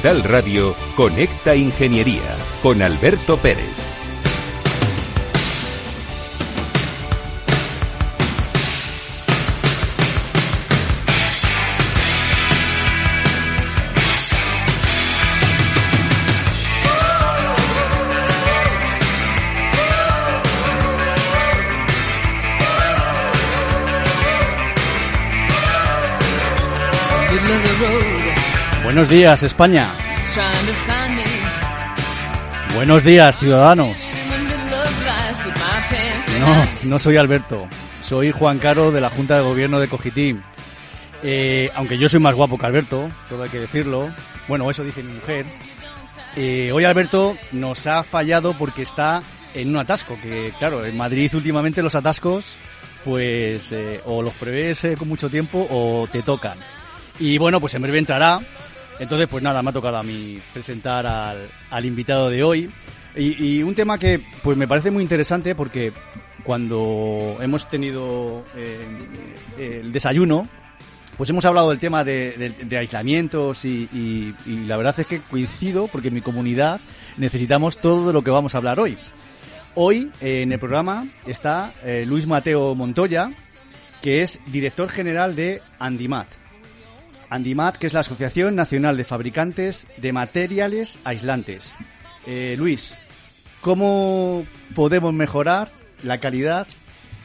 Capital Radio, Conecta Ingeniería con Alberto Pérez. Buenos días, España. Buenos días, ciudadanos. No, no soy Alberto. Soy Juan Caro de la Junta de Gobierno de Cogitín. Eh, aunque yo soy más guapo que Alberto, todo hay que decirlo. Bueno, eso dice mi mujer. Eh, hoy Alberto nos ha fallado porque está en un atasco, que claro, en Madrid últimamente los atascos, pues eh, o los prevés con mucho tiempo o te tocan. Y bueno, pues en breve entrará, entonces, pues nada, me ha tocado a mí presentar al, invitado de hoy. Y, un tema que pues me parece muy interesante porque cuando hemos tenido eh, el desayuno, pues hemos hablado del tema de, aislamientos y, la verdad es que coincido porque en mi comunidad necesitamos todo lo que vamos a hablar hoy. Hoy eh, en el programa está eh, Luis Mateo Montoya, que es director general de Andimat. Andimat, que es la Asociación Nacional de Fabricantes de Materiales Aislantes. Eh, Luis, ¿cómo podemos mejorar la calidad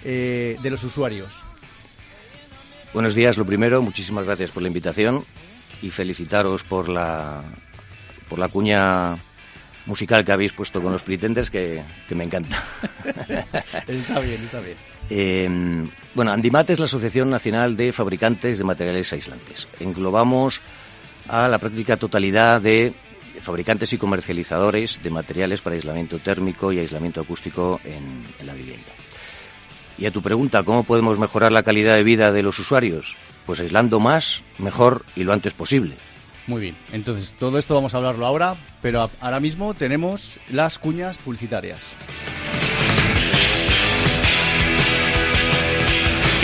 eh, de los usuarios? Buenos días, lo primero, muchísimas gracias por la invitación y felicitaros por la, por la cuña musical que habéis puesto con los pretenders que, que me encanta. está bien, está bien. Eh, bueno, Andimat es la Asociación Nacional de Fabricantes de Materiales Aislantes. Englobamos a la práctica totalidad de fabricantes y comercializadores de materiales para aislamiento térmico y aislamiento acústico en, la vivienda. Y a tu pregunta, ¿cómo podemos mejorar la calidad de vida de los usuarios? Pues aislando más, mejor y lo antes posible. Muy bien, entonces todo esto vamos a hablarlo ahora, pero ahora mismo tenemos las cuñas publicitarias.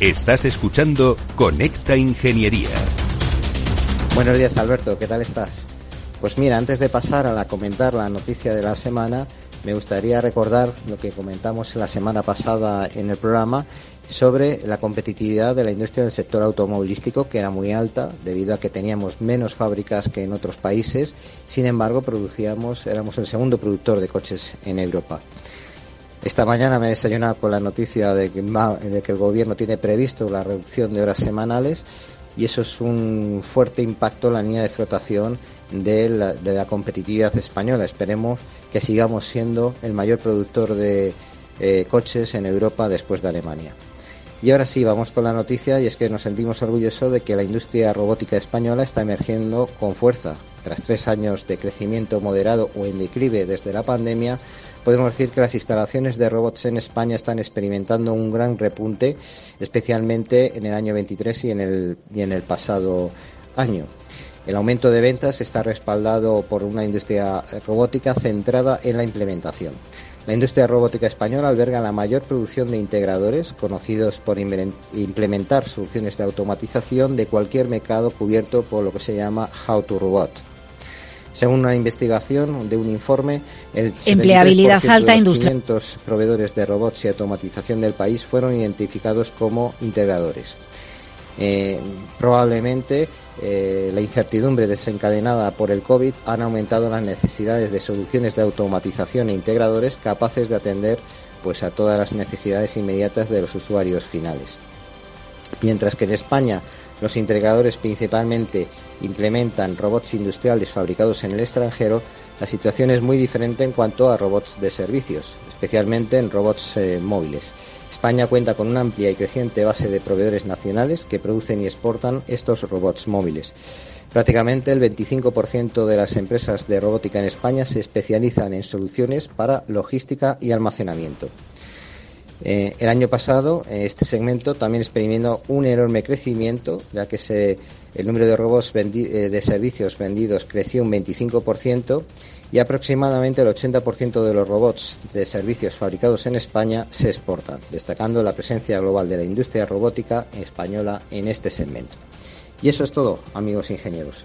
Estás escuchando Conecta Ingeniería. Buenos días Alberto, ¿qué tal estás? Pues mira, antes de pasar a comentar la noticia de la semana, me gustaría recordar lo que comentamos la semana pasada en el programa sobre la competitividad de la industria del sector automovilístico, que era muy alta debido a que teníamos menos fábricas que en otros países. Sin embargo, producíamos, éramos el segundo productor de coches en Europa. Esta mañana me he desayunado con la noticia de que, el gobierno tiene previsto la reducción de horas semanales y eso es un fuerte impacto en la línea de flotación de la, competitividad española. Esperemos que sigamos siendo el mayor productor de eh, coches en Europa después de Alemania. Y ahora sí, vamos con la noticia y es que nos sentimos orgullosos de que la industria robótica española está emergiendo con fuerza. Tras tres años de crecimiento moderado o en declive desde la pandemia, podemos decir que las instalaciones de robots en España están experimentando un gran repunte, especialmente en el año 23 y en el, y en el pasado año. El aumento de ventas está respaldado por una industria robótica centrada en la implementación. La industria robótica española alberga la mayor producción de integradores conocidos por implementar soluciones de automatización de cualquier mercado cubierto por lo que se llama How to Robot. Según una investigación de un informe, el empleabilidad alta de los 500 proveedores de robots y automatización del país fueron identificados como integradores. Eh, probablemente eh, la incertidumbre desencadenada por el COVID han aumentado las necesidades de soluciones de automatización e integradores capaces de atender pues a todas las necesidades inmediatas de los usuarios finales. Mientras que en España los integradores principalmente implementan robots industriales fabricados en el extranjero, la situación es muy diferente en cuanto a robots de servicios, especialmente en robots eh, móviles. España cuenta con una amplia y creciente base de proveedores nacionales que producen y exportan estos robots móviles. Prácticamente el 25% de las empresas de robótica en España se especializan en soluciones para logística y almacenamiento. Eh, el año pasado este segmento también experimentó un enorme crecimiento, ya que el número de robots eh, de servicios vendidos creció un 25% y aproximadamente el 80% de los robots de servicios fabricados en España se exportan, destacando la presencia global de la industria robótica española en este segmento. Y eso es todo, amigos ingenieros.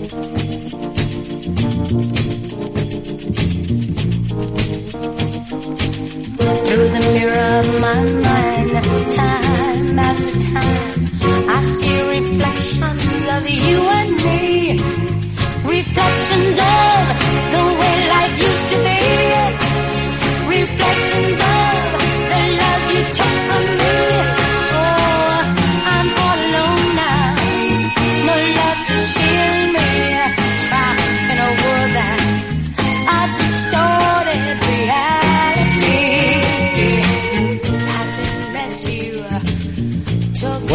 My mind, time after time, I see reflections of you and me. Reflections of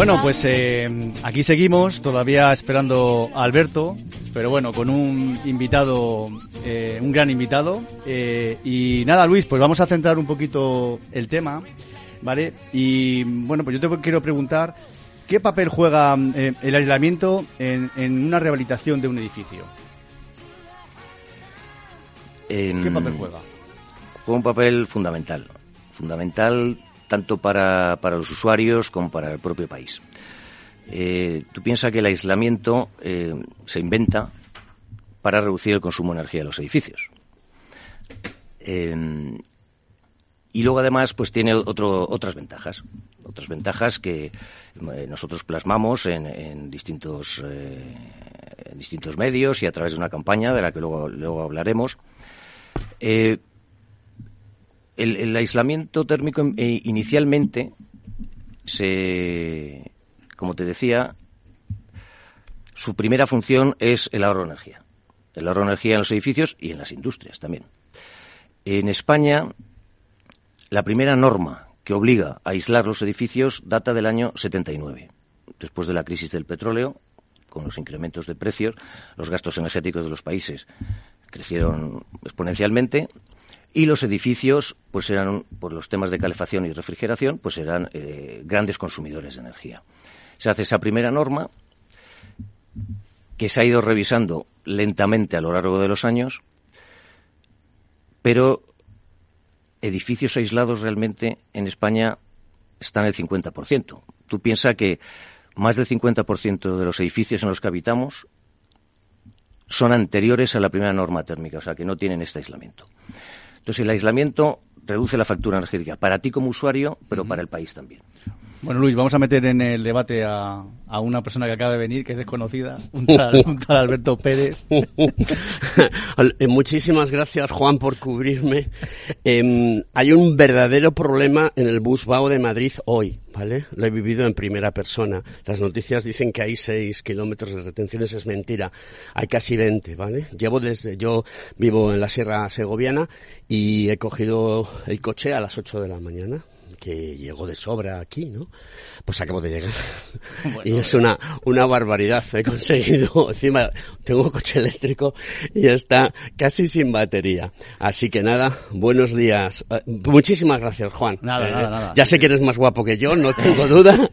Bueno, pues eh, aquí seguimos, todavía esperando a Alberto, pero bueno, con un invitado, eh, un gran invitado. Eh, y nada, Luis, pues vamos a centrar un poquito el tema, ¿vale? Y bueno, pues yo te quiero preguntar, ¿qué papel juega eh, el aislamiento en, en, una rehabilitación de un edificio? ¿Qué papel juega? Juega un papel fundamental, fundamental tanto para, para los usuarios como para el propio país. Eh, tú piensas que el aislamiento eh, se inventa para reducir el consumo de energía de los edificios. Eh, y luego además pues tiene otro, otras ventajas, otras ventajas que nosotros plasmamos en, en distintos en distintos medios y a través de una campaña de la que luego, luego hablaremos. El, el, aislamiento térmico eh, inicialmente se como te decía, su primera función es el ahorro de energía. El ahorro de energía en los edificios y en las industrias también. En España, la primera norma que obliga a aislar los edificios data del año 79. Después de la crisis del petróleo, con los incrementos de precios, los gastos energéticos de los países crecieron exponencialmente y los edificios, pues eran, por los temas de calefacción y refrigeración, pues eran eh, grandes consumidores de energía. Se hace esa primera norma que se ha ido revisando lentamente a lo largo de los años, pero edificios aislados realmente en España están el 50%. Tú piensas que más del 50% de los edificios en los que habitamos son anteriores a la primera norma térmica, o sea, que no tienen este aislamiento. Entonces, el aislamiento reduce la factura energética para ti como usuario, pero uh -huh. para el país también. Bueno, Luis, vamos a meter en el debate a, a una persona que acaba de venir, que es desconocida, un tal, un tal Alberto Pérez. Eh, Muchísimas gracias, Juan, por cubrirme. Em, hay un verdadero problema en el Busbao de Madrid hoy, ¿vale? Lo he vivido en primera persona. Las noticias dicen que hay seis kilómetros de retenciones, es mentira. Hay casi 20, ¿vale? Llevo desde, yo vivo en la Sierra Segoviana y he cogido el coche a las 8 de la mañana que llegó de sobra aquí, ¿no? Pues acabo de llegar. y es una, una barbaridad. He conseguido, encima tengo coche eléctrico y está casi sin batería. Así que nada, buenos días. Eh, muchísimas gracias, Juan. Nada, Eh, nada, nada. Ya sé que eres más guapo que yo, no tengo duda.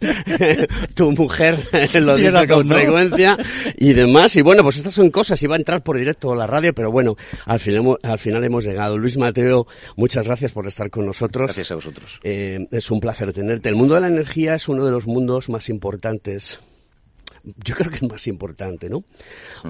tu mujer eh, lo dice razón, con ¿no? frecuencia y demás. Y bueno, pues estas son cosas. Iba a entrar por directo a la radio, pero bueno, al final, hemos- al final hemos llegado. Luis Mateo, muchas gracias por estar con nosotros. Gracias a vosotros. Eh, es un placer tenerte. El mundo de la energía es uno de los mundos más importantes. Yo creo que es más importante, ¿no?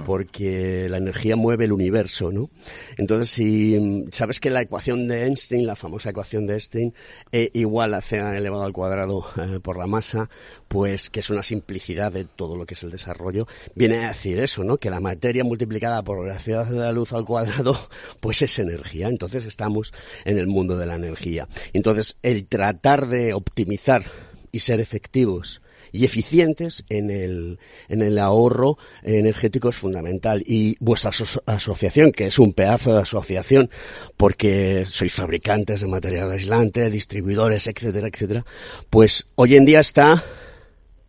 Porque la energía mueve el universo, ¿no? Entonces, si mm, sabes que la ecuación de Einstein, la famosa ecuación de Einstein, E igual a c elevado al cuadrado eh, por la masa, pues que es una simplicidad de todo lo que es el desarrollo, viene a decir eso, ¿no? Que la materia multiplicada por la velocidad de la luz al cuadrado, pues es energía. Entonces estamos en el mundo de la energía. Entonces, el tratar de optimizar y ser efectivos y eficientes en el, en el ahorro energético es fundamental. Y vuestra aso- asociación, que es un pedazo de asociación, porque sois fabricantes de material aislante, distribuidores, etcétera, etcétera, pues hoy en día está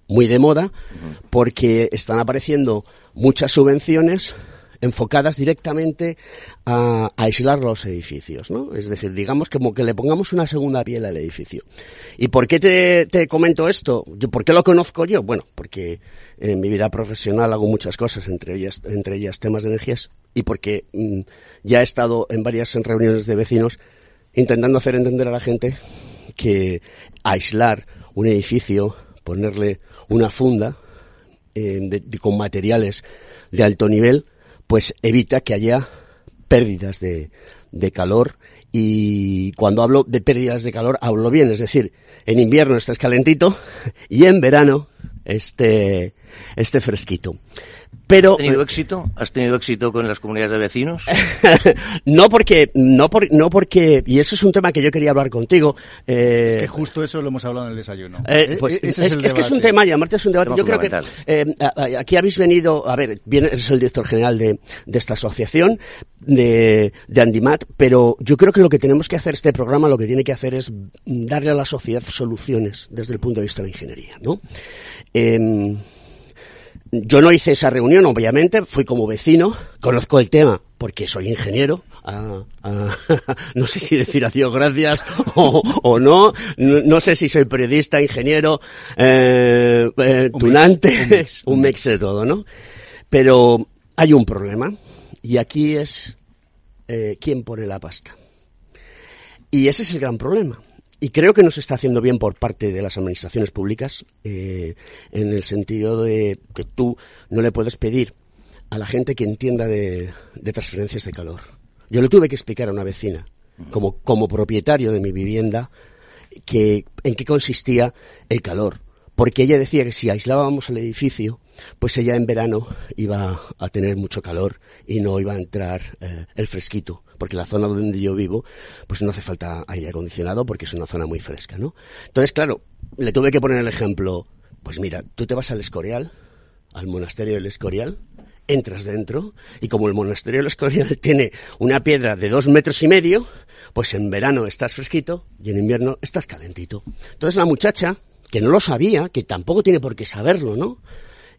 muy de moda porque están apareciendo muchas subvenciones enfocadas directamente a, aislar los edificios, ¿no? Es decir, digamos como que le pongamos una segunda piel al edificio. ¿Y por qué te, te comento esto? Yo, ¿Por qué lo conozco yo? Bueno, porque en mi vida profesional hago muchas cosas, entre ellas, entre ellas temas de energías, y porque mm, ya he estado en varias reuniones de vecinos intentando hacer entender a la gente que aislar un edificio, ponerle una funda eh, de- con materiales de alto nivel, pues evita que haya pérdidas de, de calor y cuando hablo de pérdidas de calor hablo bien, es decir, en invierno estés calentito y en verano esté, esté fresquito. Pero ¿Has tenido éxito? ¿Has tenido éxito con las comunidades de vecinos? no porque, no por, no porque, y eso es un tema que yo quería hablar contigo. eh, Es que justo eso lo hemos hablado en el desayuno. Eh, E- pues e- es, ese el es que es un tema, llamarte es un debate. Yo creo que eh, aquí habéis venido, a ver, viene, es el director general de, de esta asociación, de, de Andimat, pero yo creo que lo que tenemos que hacer, este programa lo que tiene que hacer es darle a la sociedad soluciones desde el punto de vista de la ingeniería, ¿no? Yo no hice esa reunión, obviamente, fui como vecino, conozco el tema porque soy ingeniero. ah, ah, no sé si decir adiós gracias o, o no. no, no sé si soy periodista, ingeniero, eh, eh, Un tunante, mix, un mix, un mix de todo, ¿no? Pero hay un problema y aquí es eh, quién pone la pasta. Y ese es el gran problema. Y creo que no se está haciendo bien por parte de las administraciones públicas, eh, en el sentido de que tú no le puedes pedir a la gente que entienda de, de transferencias de calor. Yo le tuve que explicar a una vecina, como, como propietario de mi vivienda, que, en qué consistía el calor. Porque ella decía que si aislábamos el edificio, pues ella en verano iba a tener mucho calor y no iba a entrar eh, el fresquito. Porque la zona donde yo vivo, pues no hace falta aire acondicionado porque es una zona muy fresca, ¿no? Entonces, claro, le tuve que poner el ejemplo. Pues mira, tú te vas al Escorial, al monasterio del Escorial, entras dentro y como el monasterio del Escorial tiene una piedra de dos metros y medio, pues en verano estás fresquito y en invierno estás calentito. Entonces la muchacha, que no lo sabía, que tampoco tiene por qué saberlo, ¿no?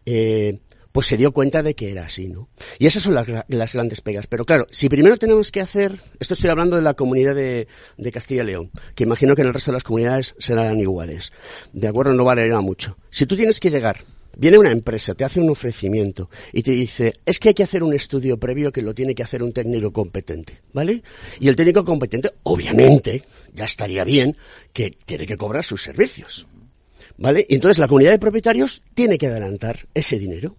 Eh, pues se dio cuenta de que era así, ¿no? Y esas son las, gra- las grandes pegas. Pero claro, si primero tenemos que hacer, esto estoy hablando de la comunidad de, de Castilla y León, que imagino que en el resto de las comunidades serán iguales. De acuerdo, no variará mucho. Si tú tienes que llegar, viene una empresa, te hace un ofrecimiento y te dice, es que hay que hacer un estudio previo que lo tiene que hacer un técnico competente, ¿vale? Y el técnico competente, obviamente, ya estaría bien que tiene que cobrar sus servicios. ¿Vale? Y entonces la comunidad de propietarios tiene que adelantar ese dinero.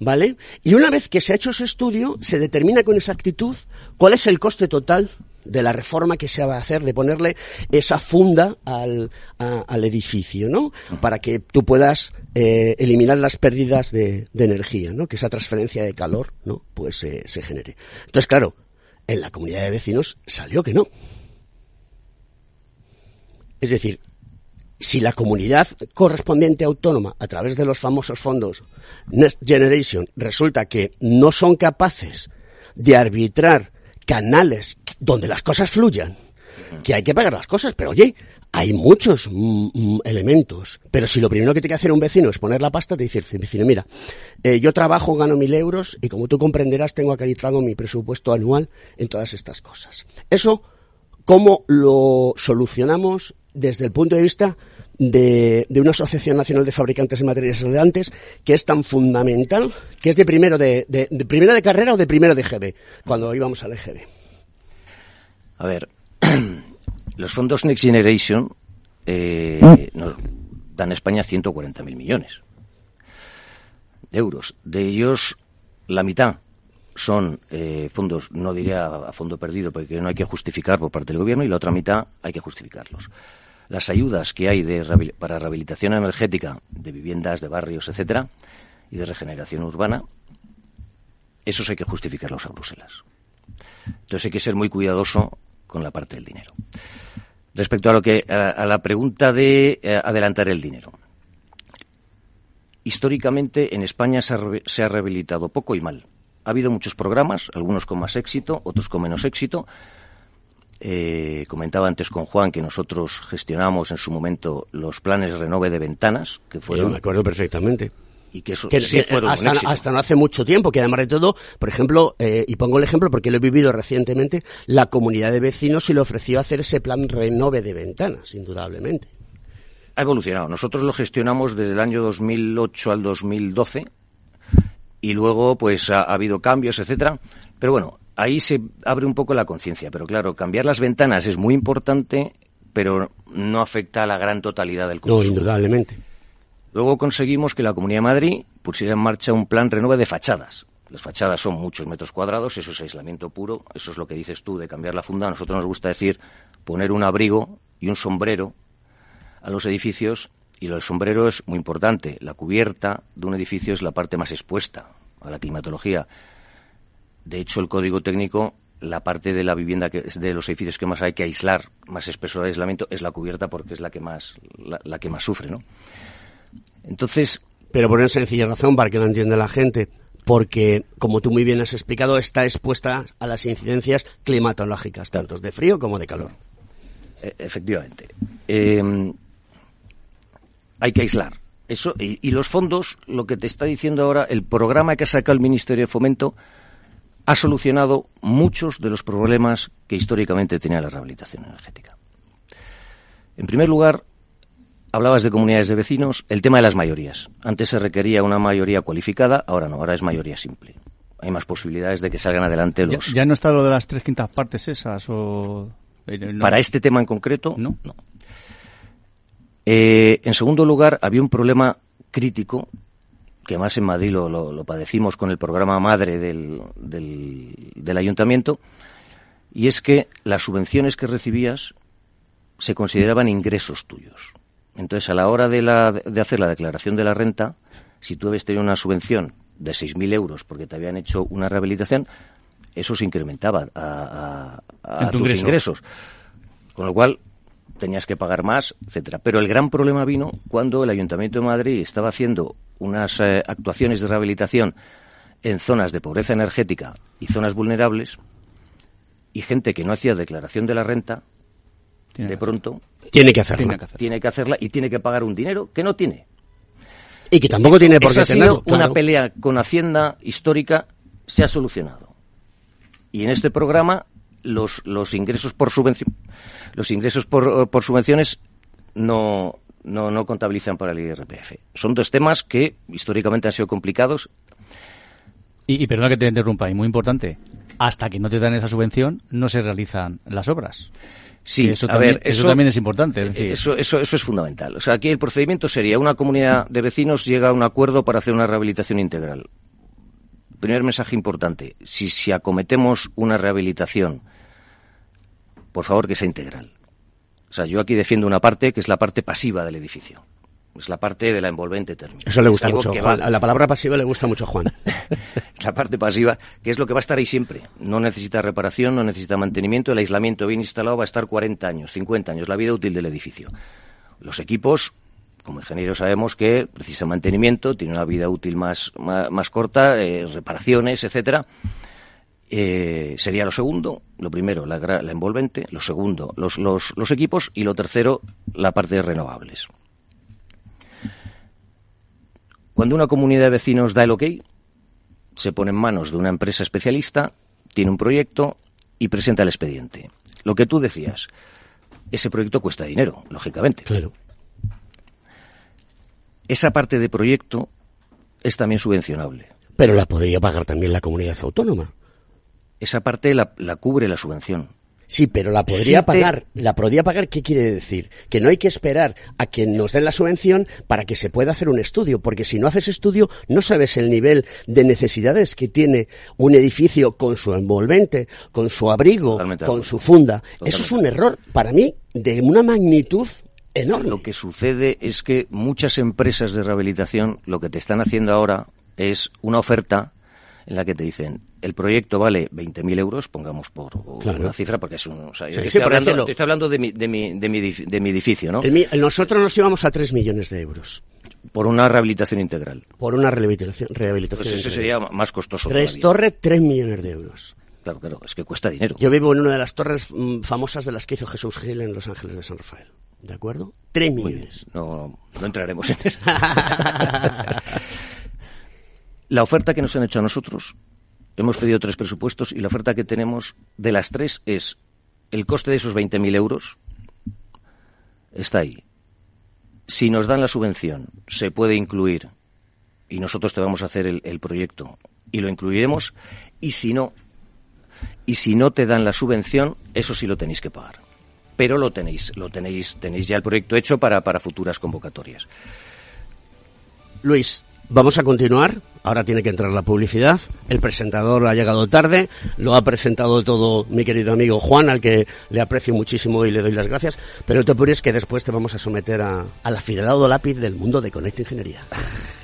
¿Vale? Y una vez que se ha hecho ese estudio, se determina con exactitud cuál es el coste total de la reforma que se va a hacer, de ponerle esa funda al, al edificio, ¿no? Para que tú puedas eh, eliminar las pérdidas de, de energía, ¿no? Que esa transferencia de calor, ¿no? Pues eh, se genere. Entonces, claro, en la comunidad de vecinos salió que no. Es decir, si la comunidad correspondiente autónoma, a través de los famosos fondos Next Generation, resulta que no son capaces de arbitrar canales donde las cosas fluyan, que hay que pagar las cosas, pero oye, hay muchos mm, mm, elementos. Pero si lo primero que tiene que hacer un vecino es poner la pasta, te dice vecino, mira, eh, yo trabajo, gano mil euros y como tú comprenderás, tengo acreditado mi presupuesto anual en todas estas cosas. Eso ¿Cómo lo solucionamos desde el punto de vista de, una Asociación Nacional de Fabricantes de Materiales Relevantes que es tan fundamental, que es de primero de, de- de de carrera o de primero de GB, cuando íbamos al EGB? A ver, los fondos Next Generation eh, nos dan a España 140.000 millones de euros. De ellos, la mitad son eh, fondos, no diría a fondo perdido, porque no hay que justificar por parte del gobierno, y la otra mitad hay que justificarlos. Las ayudas que hay de, para rehabilitación energética de viviendas, de barrios, etcétera, y de regeneración urbana, esos hay que justificarlos a Bruselas. Entonces hay que ser muy cuidadoso con la parte del dinero. Respecto a lo que a, a la pregunta de eh, adelantar el dinero. Históricamente en España se ha, se ha rehabilitado poco y mal. Ha habido muchos programas, algunos con más éxito, otros con menos éxito. Eh, comentaba antes con Juan que nosotros gestionamos en su momento los planes Renove de ventanas, que Yo fueron me acuerdo perfectamente. y que eso Que- sí que fueron hasta no hace mucho tiempo, que además de todo, por ejemplo, eh, y pongo el ejemplo porque lo he vivido recientemente, la comunidad de vecinos se le ofreció hacer ese plan renove de ventanas, indudablemente. ha evolucionado. Nosotros lo gestionamos desde el año 2008 al 2012 y luego pues ha, ha habido cambios, etcétera. Pero bueno, ahí se abre un poco la conciencia. Pero claro, cambiar las ventanas es muy importante, pero no afecta a la gran totalidad del No, consumo. indudablemente. Luego conseguimos que la Comunidad de Madrid pusiera en marcha un plan renove de fachadas. Las fachadas son muchos metros cuadrados, eso es aislamiento puro, eso es lo que dices tú de cambiar la funda. A nosotros nos gusta decir poner un abrigo y un sombrero a los edificios y lo del sombrero es muy importante. La cubierta de un edificio es la parte más expuesta a la climatología. De hecho, el código técnico, la parte de la vivienda que, de los edificios que más hay que aislar, más espesor de aislamiento, es la cubierta porque es la que más, la, la que más sufre, ¿no? Entonces, Pero por una sencilla razón, para que lo entienda la gente, porque, como tú muy bien has explicado, está expuesta a las incidencias climatológicas, tanto de frío como de calor. E- Efectivamente. Eh, hay que aislar. Eso, y, y los fondos, lo que te está diciendo ahora, el programa que ha sacado el Ministerio de Fomento ha solucionado muchos de los problemas que históricamente tenía la rehabilitación energética. En primer lugar, hablabas de comunidades de vecinos, el tema de las mayorías. Antes se requería una mayoría cualificada, ahora no, ahora es mayoría simple. Hay más posibilidades de que salgan adelante Ya, los. ya no está lo de las tres quintas partes esas o... eh, no. Para este tema en concreto, ¿No? Eh, en segundo lugar, había un problema crítico, que además en Madrid lo, lo- lo padecimos con el programa madre del, del- del ayuntamiento, y es que las subvenciones que recibías se consideraban ingresos tuyos. Entonces, a la hora de, la- de hacer la declaración de la renta, si tú habías tenido una subvención de 6.000 euros porque te habían hecho una rehabilitación, eso se incrementaba a, tus ingreso. ingresos. Con lo cual, tenías que pagar más, etcétera. Pero el gran problema vino cuando el Ayuntamiento de Madrid estaba haciendo unas eh, actuaciones de rehabilitación en zonas de pobreza energética y zonas vulnerables y gente que no hacía declaración de la renta, Tiene de pronto Tiene que hacerlo. Tiene que hacer. tiene que hacerla y tiene que pagar un dinero que no tiene. Y que tampoco tiene por qué ha sido una pelea con Hacienda histórica, se ha solucionado. Y en este programa los, los ingresos por subvención, los ingresos por, por subvenciones no, no, no contabilizan para el IRPF. Son dos temas que históricamente han sido complicados. Y, y perdona que te interrumpa, y muy importante, hasta que no te dan esa subvención no se realizan las obras. Sí, eso, a también, ver, eso, eso- también es importante. es decir, Eso, eso, eso es fundamental. O sea, aquí el procedimiento sería una comunidad de vecinos llega a un acuerdo para hacer una rehabilitación integral. Primer mensaje importante. Si, si acometemos una rehabilitación, por favor que sea integral. O sea, yo aquí defiendo una parte que es la parte pasiva del edificio. Es la parte de la envolvente térmica. Eso le gusta mucho. Juan. La palabra pasiva le gusta mucho a Juan. la parte pasiva, que es lo que va a estar ahí siempre. No necesita reparación, no necesita mantenimiento. El aislamiento bien instalado va a estar 40 años, 50 años, la vida útil del edificio. Los equipos, como ingenieros sabemos que precisa mantenimiento, tiene una vida útil más, más, más corta, eh, reparaciones, etcétera. Eh, sería lo segundo, lo primero, la, envolvente, lo segundo, los, los, los equipos y lo tercero, la parte de renovables. Cuando una comunidad de vecinos da el ok, se pone en manos de una empresa especialista, tiene un proyecto y presenta el expediente. Lo que tú decías, ese proyecto cuesta dinero, lógicamente. Claro. Esa parte de proyecto es también subvencionable. Pero la podría pagar también la comunidad autónoma. Esa parte la, la cubre la subvención. Sí, pero la podría Sí te- pagar. ¿La podría pagar qué quiere decir? Que no hay que esperar a que nos den la subvención para que se pueda hacer un estudio, porque si no haces estudio no sabes el nivel de necesidades que tiene un edificio con su envolvente, con su abrigo, Totalmente con su funda. Totalmente. Eso es un error para mí de una magnitud enorme. Lo que sucede es que muchas empresas de rehabilitación lo que te están haciendo ahora es una oferta en la que te dicen el proyecto vale 20.000 euros, pongamos por Claro. una cifra, porque es un... o sea, Sí, sí, estoy hablando, estoy de mi, de, mi, de, mi, de mi edificio, ¿no? El mi- nosotros nos íbamos a 3 millones de euros Por una rehabilitación integral. por una rehabilitación. rehabilitación Pues ese integral. sería más costoso Tres torres, 3 millones de euros. Claro, claro, es que cuesta dinero. Yo vivo en una de las torres mm, famosas de las que hizo Jesús Gil en Los Ángeles de San Rafael. ¿De acuerdo? 3 Muy bien, millones. no, no entraremos en eso. la oferta que nos han hecho a nosotros, hemos pedido tres presupuestos y la oferta que tenemos de las tres es el coste de esos 20.000 euros está ahí. Si nos dan la subvención, se puede incluir y nosotros te vamos a hacer el, el proyecto y lo incluiremos y si no, y si no te dan la subvención, eso sí lo tenéis que pagar. Pero lo tenéis, lo tenéis, tenéis ya el proyecto hecho para, para futuras convocatorias. Luis, vamos a continuar. Ahora tiene que entrar la publicidad. El presentador ha llegado tarde. Lo ha presentado todo mi querido amigo Juan, al que le aprecio muchísimo y le doy las gracias. Pero te apures que después te vamos a someter a, al afilado lápiz del mundo de Conecta Ingeniería.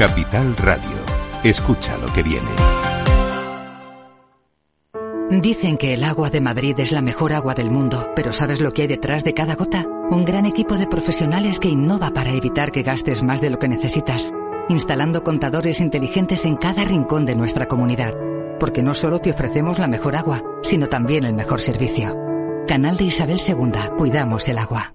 Capital Radio. Escucha lo que viene. Dicen que el agua de Madrid es la mejor agua del mundo, pero ¿sabes lo que hay detrás de cada gota? Un gran equipo de profesionales que innova para evitar que gastes más de lo que necesitas, instalando contadores inteligentes en cada rincón de nuestra comunidad. Porque no solo te ofrecemos la mejor agua, sino también el mejor servicio. Canal de Isabel II, cuidamos el agua.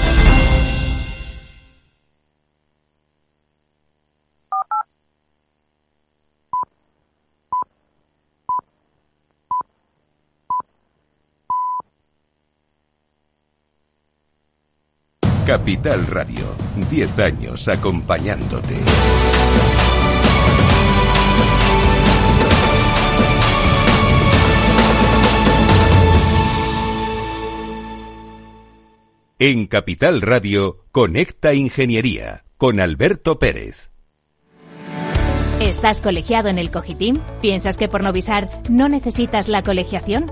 Capital Radio, 10 años acompañándote. En Capital Radio, Conecta Ingeniería, con Alberto Pérez. ¿Estás colegiado en el Cogitim? ¿Piensas que por novisar no necesitas la colegiación?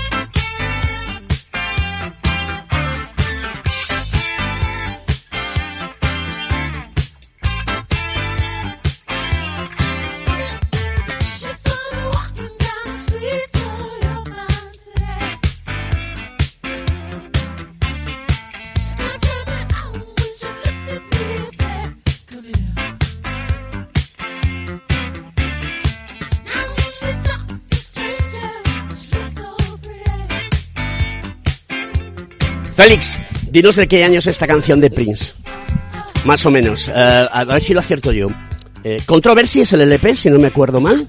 Félix, dinos de qué año es esta canción de Prince. Más o menos. Eh, a ver si lo acierto yo. Eh, Controversy es el LP, si no me acuerdo mal.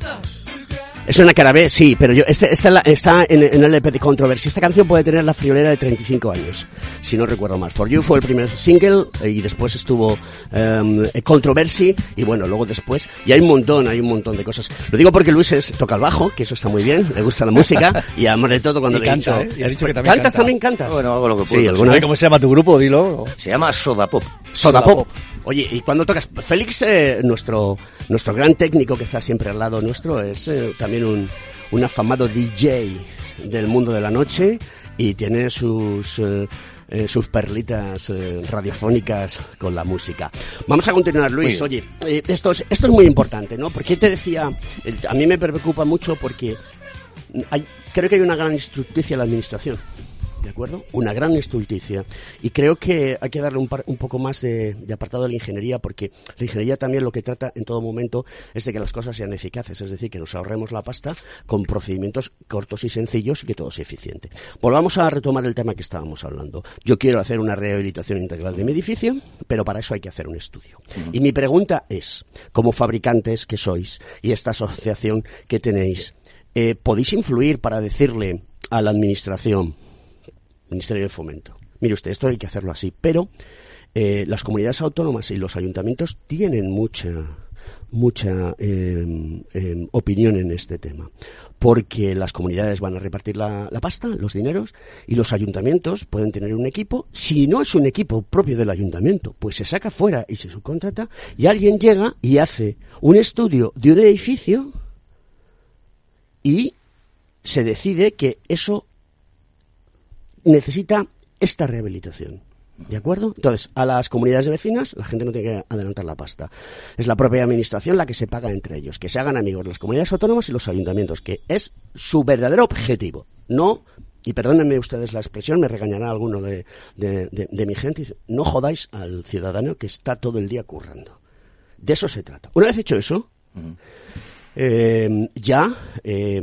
Es una cara B, sí, pero yo, este, esta la- está en, en el LP de Controversy. Esta canción puede tener la friolera de 35 años, si no recuerdo mal. For You fue el primer single eh, y después estuvo eh, Controversy y bueno, luego después. Y hay un montón, hay un montón de cosas. Lo digo porque Luis es, toca el bajo, que eso está muy bien, le gusta la música y además de todo cuando Y le he canta, dicho, ¿eh? Dicho que también ¿Cantas canta. también cantas? Bueno, hago lo que Sí, puedo. alguna vez. ¿Cómo se llama tu grupo? Dilo. Se llama Soda Pop. Soda Soda Pop. Pop. Oye, ¿y cuando tocas? Félix, eh, nuestro, nuestro gran técnico que está siempre al lado nuestro, es eh, también un, un afamado DJ del mundo de la noche y tiene sus... eh, eh, sus perlitas eh, radiofónicas con la música. Vamos a continuar, Luis. Oye, eh, esto, es, esto es muy importante, ¿no? Porque te decía, a mí me preocupa mucho porque hay, creo que hay una gran injusticia en la administración. ¿De acuerdo? Una gran estulticia. Y creo que hay que darle un, par- un poco más de, de apartado a la ingeniería, porque la ingeniería también lo que trata en todo momento es de que las cosas sean eficaces, es decir, que nos ahorremos la pasta con procedimientos cortos y sencillos y que todo sea eficiente. Volvamos a retomar el tema que estábamos hablando. Yo quiero hacer una rehabilitación integral de mi edificio, pero para eso hay que hacer un estudio. Y mi pregunta es, como fabricantes que sois y esta asociación que tenéis, eh, ¿podéis influir para decirle a la administración, Ministerio de Fomento. Mire usted, esto hay que hacerlo así, pero eh, las comunidades autónomas y los ayuntamientos tienen mucha mucha eh, eh, opinión en este tema, porque las comunidades van a repartir la, la pasta, los dineros, y los ayuntamientos pueden tener un equipo. Si no es un equipo propio del ayuntamiento, pues se saca fuera y se subcontrata, y alguien llega y hace un estudio de un edificio y se decide que eso necesita esta rehabilitación. ¿De acuerdo? Entonces, a las comunidades de vecinas, la gente no tiene que adelantar la pasta. Es la propia administración la que se paga entre ellos, que se hagan amigos las comunidades autónomas y los ayuntamientos, que es su verdadero objetivo. No, y perdónenme ustedes la expresión, me regañará alguno de, de- mi gente, no jodáis al ciudadano que está todo el día currando. De eso se trata. Una vez hecho eso, eh, ya eh,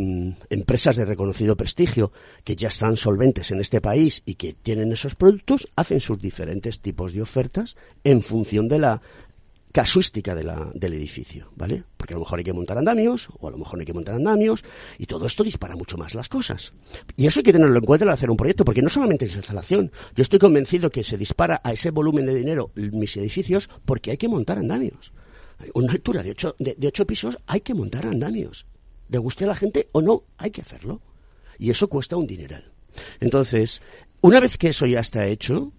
empresas de reconocido prestigio que ya están solventes en este país y que tienen esos productos hacen sus diferentes tipos de ofertas en función de la casuística de la- del edificio, ¿vale? Porque a lo mejor hay que montar andamios o a lo mejor no hay que montar andamios y todo esto dispara mucho más las cosas. Y eso hay que tenerlo en cuenta al hacer un proyecto, porque no solamente es instalación. Yo estoy convencido que se dispara a ese volumen de dinero mis edificios porque hay que montar andamios. Una altura de ocho, de, ocho pisos hay que montar andamios. Le guste a la gente o no, hay que hacerlo. Y eso cuesta un dineral. Entonces, una vez que eso ya está hecho,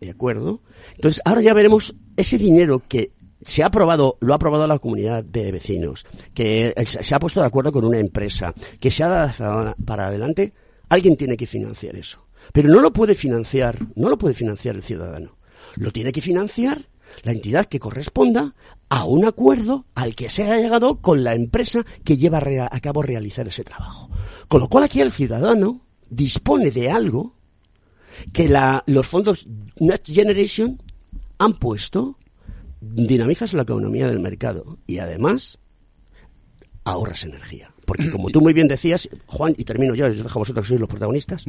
¿de acuerdo? Entonces, ahora ya veremos ese dinero que se ha aprobado, lo ha aprobado la comunidad de vecinos, que se ha puesto de acuerdo con una empresa, que se ha dado para adelante, alguien tiene que financiar eso. Pero no lo puede financiar, no lo puede financiar el ciudadano. Lo tiene que financiar la entidad que corresponda a un acuerdo al que se ha llegado con la empresa que lleva a cabo realizar ese trabajo. Con lo cual aquí el ciudadano dispone de algo que la- los fondos Next Generation han puesto, dinamizas la economía del mercado y además ahorras energía. Porque como tú muy bien decías, Juan, y termino yo, os dejo a vosotros que sois los protagonistas,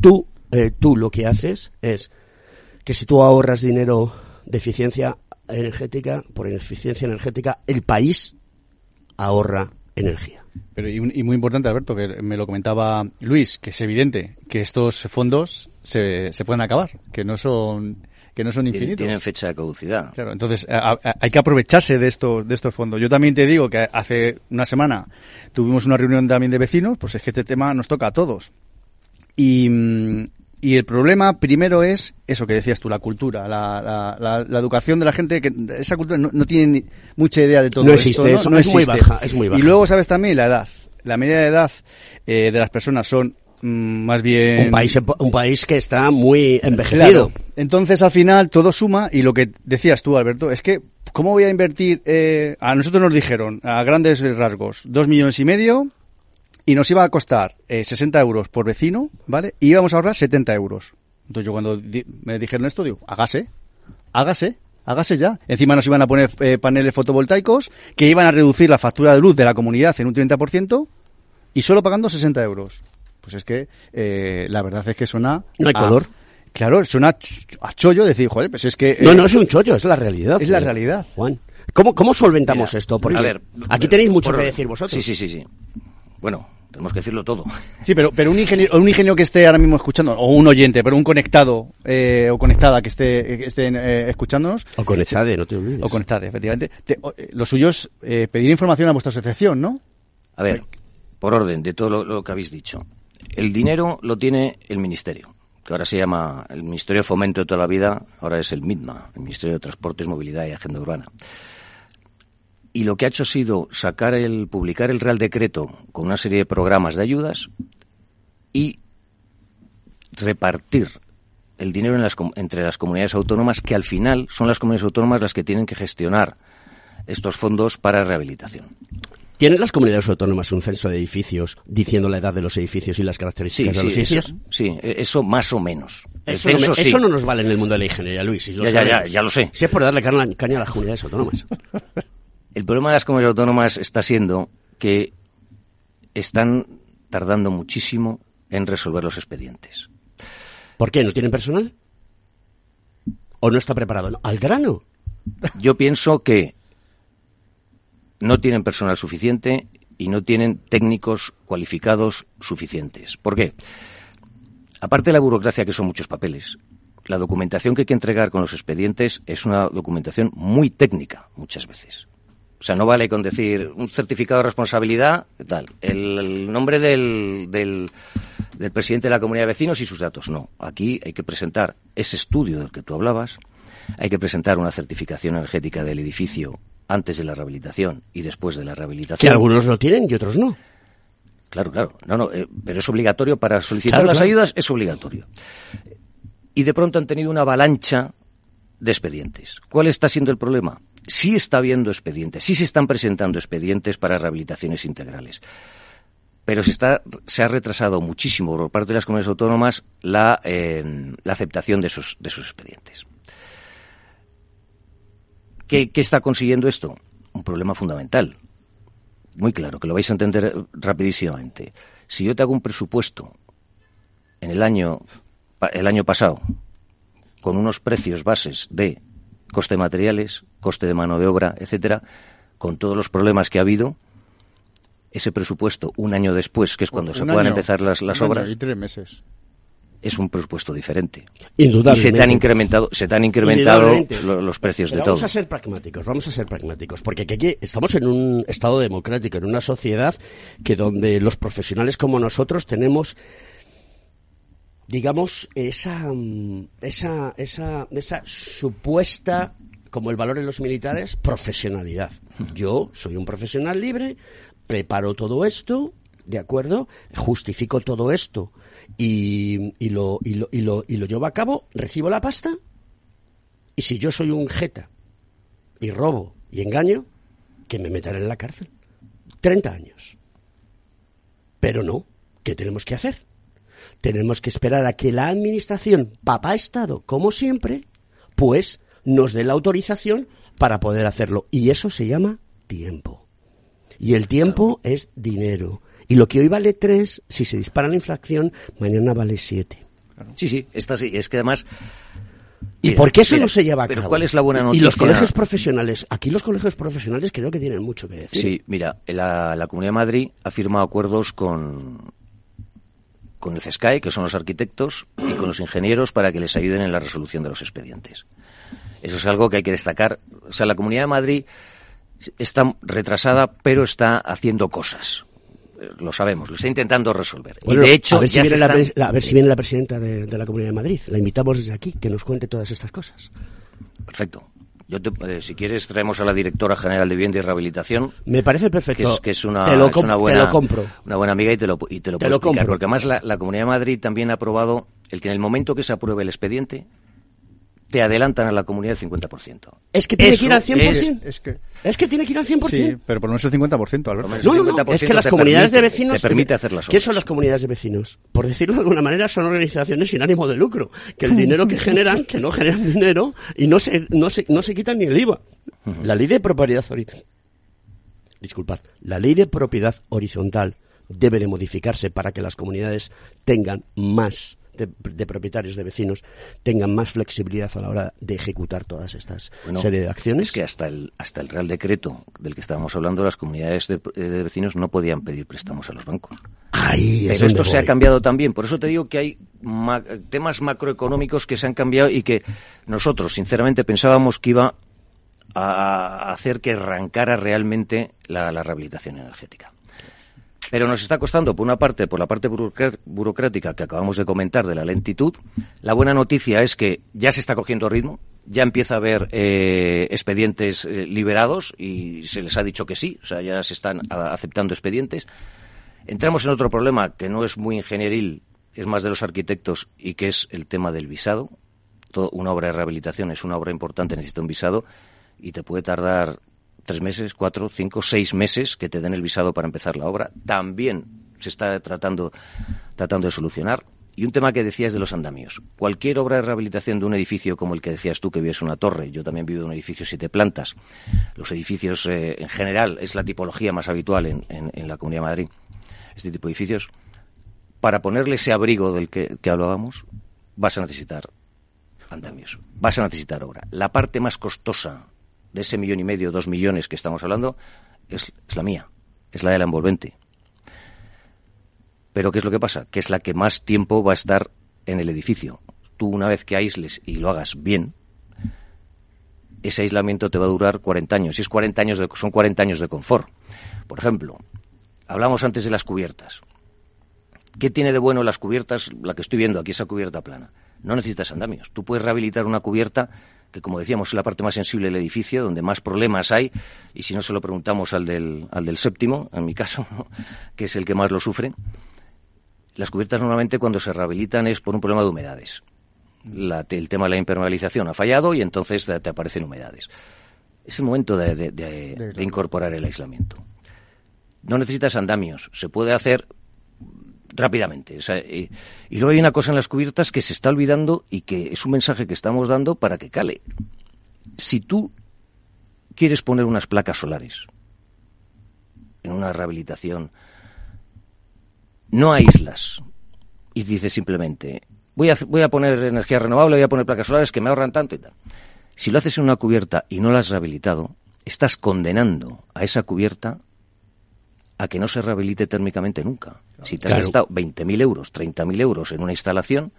tú, eh, tú lo que haces es que si tú ahorras dinero de eficiencia energética, por ineficiencia energética, el país ahorra energía. Pero y, y muy importante, Alberto, que me lo comentaba Luis, que es evidente que estos fondos se, se pueden acabar, que no son que no son infinitos. tienen fecha de caducidad. Claro, entonces a- a- hay que aprovecharse de estos de estos fondos. Yo también te digo que hace una semana tuvimos una reunión también de vecinos, pues es que este tema nos toca a todos. Y, mm, y el problema primero es eso que decías tú, la cultura, la, la, la- la educación de la gente, que esa cultura no, no tiene ni mucha idea de todo No esto, existe, eso es muy baja, es muy baja. Y luego sabes también la edad. La media de edad eh, de las personas son mm, más bien... Un país, un país que está muy envejecido. Claro. Entonces, al final, todo suma y lo que decías tú, Alberto, es que, ¿cómo voy a invertir? eh, a nosotros nos dijeron, a grandes rasgos, dos millones y medio y nos iba a costar eh, 60 euros por vecino, ¿vale? Y íbamos a ahorrar 70 euros. Entonces, yo cuando di- me dijeron esto, digo, hágase, hágase. Hágase ya. Encima nos iban a poner eh, paneles fotovoltaicos que iban a reducir la factura de luz de la comunidad en un 30% y solo pagando 60 euros. Pues es que eh, la verdad es que suena... No hay a- color. Claro, suena a ch- a chollo decir, joder, pues es que... No, eh, no es un chollo, es la realidad. Es la eh, realidad. Juan. ¿Cómo, cómo solventamos Mira, esto? Porque a ver, aquí tenéis mucho por que decir vosotros. Sí, sí, sí, sí. Bueno, tenemos que decirlo todo. Sí, pero, pero un ingeniero, un ingeniero que esté ahora mismo escuchando, o un oyente, pero un conectado eh, o conectada que esté que estén eh, escuchándonos, O con ESADE, no te olvides. o conectada, efectivamente, te- o- eh, lo suyo es eh, pedir información a vuestra asociación, ¿no? A ver, por orden de todo lo, lo que habéis dicho. El dinero lo tiene el Ministerio, que ahora se llama el Ministerio de Fomento de toda la vida, ahora es el MITMA, el Ministerio de Transportes, Movilidad y Agenda Urbana. Y lo que ha hecho ha sido sacar el, publicar el Real Decreto con una serie de programas de ayudas y repartir el dinero en las com- entre las comunidades autónomas, que al final son las comunidades autónomas las que tienen que gestionar estos fondos para rehabilitación. ¿Tienen las comunidades autónomas un censo de edificios diciendo la edad de los edificios y las Sí, características de sí, los eso, edificios? sí, e- eso más o menos. El Eso, no, me- censo sí. eso no nos vale en el mundo de la ingeniería, Luis. lo Ya, ya, ya, sabemos. ya lo sé. Si es por darle caña a las comunidades autónomas. El problema de las comunidades autónomas está siendo que están tardando muchísimo en resolver los expedientes. ¿Por qué? ¿No tienen personal? ¿O no está preparado? No, Al grano. Yo pienso que no tienen personal suficiente y no tienen técnicos cualificados suficientes. ¿Por qué? Aparte de la burocracia, que son muchos papeles, la documentación que hay que entregar con los expedientes es una documentación muy técnica, muchas veces. O sea, no vale con decir un certificado de responsabilidad, tal, el, el nombre del, del, del presidente de la comunidad de vecinos y sus datos. No, aquí hay que presentar ese estudio del que tú hablabas, hay que presentar una certificación energética del edificio antes de la rehabilitación y después de la rehabilitación. Que algunos lo tienen y otros no. Claro, claro. No, no, eh, pero es obligatorio para solicitar Claro, las claro. ayudas, es obligatorio. Y de pronto han tenido una avalancha de expedientes. ¿Cuál está siendo el problema? Sí está habiendo expedientes, sí se están presentando expedientes para rehabilitaciones integrales. Pero se, ha retrasado muchísimo por parte de las comunidades autónomas la, la aceptación de esos, expedientes. ¿Qué, ¿Qué está consiguiendo esto? Un problema fundamental muy claro, que lo vais a entender rapidísimamente. Si yo te hago un presupuesto en el año, el año pasado con unos precios bases de coste de materiales, coste de mano de obra, etcétera, con todos los problemas que ha habido, ese presupuesto un año después, que es cuando se Un puedan año, empezar las, las un año obras, Y tres meses. es un presupuesto diferente. Indudablemente. Y se te han incrementado, se te han incrementado los precios Pero de todo. Vamos a ser pragmáticos, vamos a ser pragmáticos, porque aquí- aquí estamos en un estado democrático, en una sociedad que donde los profesionales como nosotros tenemos, digamos, esa, mm, esa, esa, esa supuesta, como el valor en los militares, profesionalidad. Yo soy un profesional libre, preparo todo esto, ¿de acuerdo? Justifico todo esto y, y lo, y, lo, y, lo, y lo llevo a cabo, recibo la pasta y si yo soy un jeta y robo y engaño, que me metan en la cárcel. 30 años. Pero no, ¿qué tenemos que hacer? Tenemos que esperar a que la administración, papá Estado, como siempre, pues nos dé la autorización para poder hacerlo. Y eso se llama tiempo. Y el tiempo es dinero. Y lo que hoy vale 3, si se dispara la inflación, mañana vale 7. Sí, sí, esta sí. Es que además... ¿Y Mira, por qué eso mira, no se lleva a pero cabo? ¿cuál es la buena Y noticia? los colegios profesionales, aquí los colegios profesionales creo que tienen mucho que decir. Sí, mira, la, la Comunidad de Madrid ha firmado acuerdos con, con el CESCAE, que son los arquitectos, y con los ingenieros para que les ayuden en la resolución de los expedientes. Eso es algo que hay que destacar. O sea, la Comunidad de Madrid está retrasada, pero está haciendo cosas. Eh, Lo sabemos, lo está intentando resolver. Bueno, y de hecho, a ver, si viene la, están- pres- la- a ver si viene la presidenta de, de la Comunidad de Madrid. La invitamos desde aquí, que nos cuente todas estas cosas. Perfecto. Yo te- eh, si quieres, traemos a la directora general de Vivienda y Rehabilitación. Me parece perfecto. Que es, que es una, Te lo es una te buena, lo compro. Una buena amiga y te lo, y te lo Te puedo lo explicar. compro. Porque además la, la Comunidad de Madrid también ha aprobado el que en el momento que se apruebe el expediente, te adelantan a la comunidad el 50%. Es que tiene Eso que ir al 100%. es- Es que, Es que tiene que ir al 100%. sí, pero por lo menos el 50%, Alberto. No, no, no, 50% es que las comunidades de vecinos... te permite hacer las ¿Qué son las comunidades de vecinos? Por decirlo de alguna manera, son organizaciones sin ánimo de lucro. Que el dinero que generan, que no generan dinero y no se, no se, no se quitan ni el IVA. La ley de propiedad horizontal... Disculpad. La ley de propiedad horizontal debe de modificarse para que las comunidades tengan más de, de propietarios, de vecinos, tengan más flexibilidad a la hora de ejecutar todas estas Bueno, serie de acciones. Es que hasta el, hasta el Real Decreto del que estábamos hablando, las comunidades de, de vecinos no podían pedir préstamos a los bancos. Ahí es Pero esto se ha cambiado también. Por eso te digo que hay ma- temas macroeconómicos que se han cambiado y que nosotros, sinceramente, pensábamos que iba a hacer que arrancara realmente la, la rehabilitación energética. Pero nos está costando, por una parte, por la parte burocrática que acabamos de comentar de la lentitud. La buena noticia es que ya se está cogiendo ritmo, ya empieza a haber eh, expedientes eh, liberados y se les ha dicho que sí, o sea, ya se están a- aceptando expedientes. Entramos en otro problema que no es muy ingenieril, es más de los arquitectos y que es el tema del visado. Una obra de rehabilitación es una obra importante, necesita un visado y te puede tardar tres meses, cuatro, cinco, seis meses que te den el visado para empezar la obra. También se está tratando, tratando de solucionar. Y un tema que decías de los andamios. Cualquier obra de rehabilitación de un edificio como el que decías tú, que vives una torre, yo también vivo en un edificio siete plantas. Los edificios eh, en general es la tipología más habitual en, en- la Comunidad de Madrid. Este tipo de edificios. Para ponerle ese abrigo del que, que hablábamos, vas a necesitar andamios. Vas a necesitar obra. La parte más costosa de ese millón y medio, dos millones que estamos hablando, es, es la mía, es la de la envolvente. Pero ¿qué es lo que pasa? Que es la que más tiempo va a estar en el edificio. Tú una vez que aísles y lo hagas bien, ese aislamiento te va a durar 40 años. Y es 40 años de, son 40 años de confort. Por ejemplo, hablamos antes de las cubiertas. ¿Qué tiene de bueno las cubiertas? La que estoy viendo aquí, esa cubierta plana. No necesitas andamios. Tú puedes rehabilitar una cubierta que, como decíamos, es la parte más sensible del edificio, donde más problemas hay, y si no se lo preguntamos al del, al del séptimo, en mi caso, ¿no? que es el que más lo sufre. Las cubiertas normalmente cuando se rehabilitan es por un problema de humedades. La- el tema de la impermeabilización ha fallado y entonces te, te aparecen humedades. Es el momento de- de- de- de incorporar el aislamiento. No necesitas andamios, se puede hacer rápidamente. O sea, y, y luego hay una cosa en las cubiertas que se está olvidando y que es un mensaje que estamos dando para que cale. Si tú quieres poner unas placas solares en una rehabilitación, no aíslas y dices simplemente, voy a, voy a poner energía renovable, voy a poner placas solares que me ahorran tanto y tal. Si lo haces en una cubierta y no la has rehabilitado, estás condenando a esa cubierta a que no se rehabilite térmicamente nunca. Si te has Claro. gastado 20.000 euros, 30.000 euros en una instalación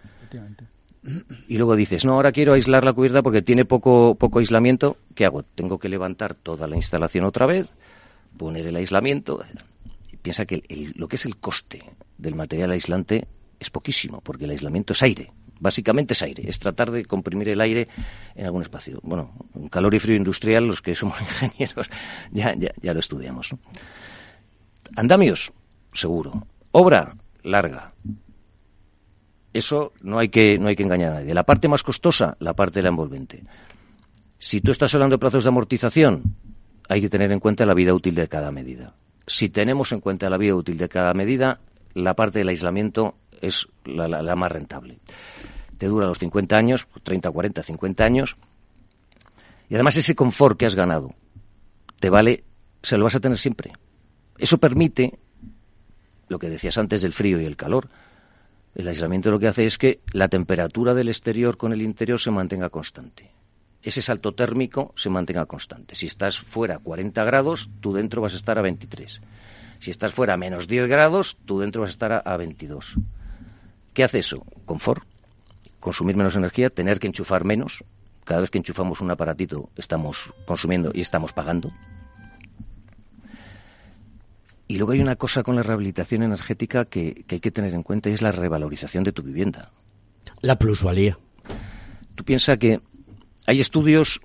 y luego dices, no, ahora quiero aislar la cubierta porque tiene poco, poco aislamiento, ¿qué hago? Tengo que levantar toda la instalación otra vez, poner el aislamiento. Y piensa que el- el- lo que es el coste del material aislante es poquísimo, porque el aislamiento es aire. Básicamente es aire, es tratar de comprimir el aire en algún espacio. Bueno, en calor y frío industrial, los que somos ingenieros, ya, ya, ya lo estudiamos. ¿no? Andamios, seguro. Obra, larga. Eso no hay que, no hay que engañar a nadie. La parte más costosa, la parte de la envolvente. Si tú estás hablando de plazos de amortización, hay que tener en cuenta la vida útil de cada medida. Si tenemos en cuenta la vida útil de cada medida, la parte del aislamiento es la, la- la más rentable. Te dura los 50 años, 30, 40, 50 años, y además ese confort que has ganado, te vale, se lo vas a tener siempre. Eso permite, lo que decías antes del frío y el calor, el aislamiento lo que hace es que la temperatura del exterior con el interior se mantenga constante. Ese salto térmico se mantenga constante. Si estás fuera a 40 grados, tú dentro vas a estar a 23. Si estás fuera a menos 10 grados, tú dentro vas a estar a, a 22. ¿Qué hace eso? Confort, consumir menos energía, tener que enchufar menos. Cada vez que enchufamos un aparatito estamos consumiendo y estamos pagando. Y luego hay una cosa con la rehabilitación energética que, que hay que tener en cuenta y es la revalorización de tu vivienda. La plusvalía. Tú piensas que hay estudios,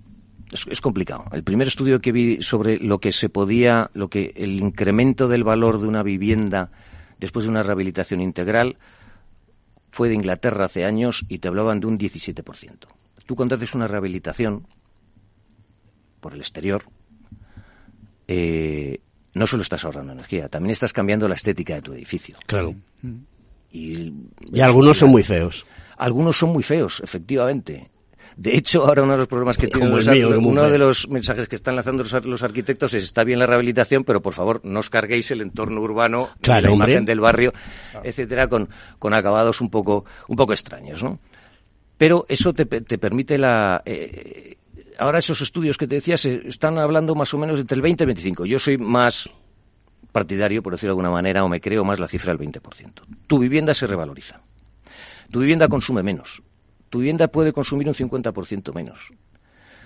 es, es complicado. El primer estudio que vi sobre lo que se podía, lo que el incremento del valor de una vivienda después de una rehabilitación integral fue de Inglaterra hace años y te hablaban de un 17%. Tú cuando haces una rehabilitación por el exterior, eh, no solo estás ahorrando energía, también estás cambiando la estética de tu edificio. Claro. Y, Y algunos son muy feos. Algunos son muy feos, efectivamente. De hecho, ahora uno de los problemas que tienen los mío, uno de los mensajes que están lanzando los, ar- los arquitectos es está bien la rehabilitación, pero por favor no os carguéis el entorno urbano, Claro, la hombre. imagen del barrio, etcétera, con, con acabados un poco, un poco extraños, ¿no? Pero eso te, te permite la. eh, ahora esos estudios que te decía se están hablando más o menos entre el 20 y el 25. Yo soy más partidario, por decirlo de alguna manera, o me creo más la cifra del 20%. Tu vivienda se revaloriza. Tu vivienda consume menos. Tu vivienda puede consumir un 50% menos.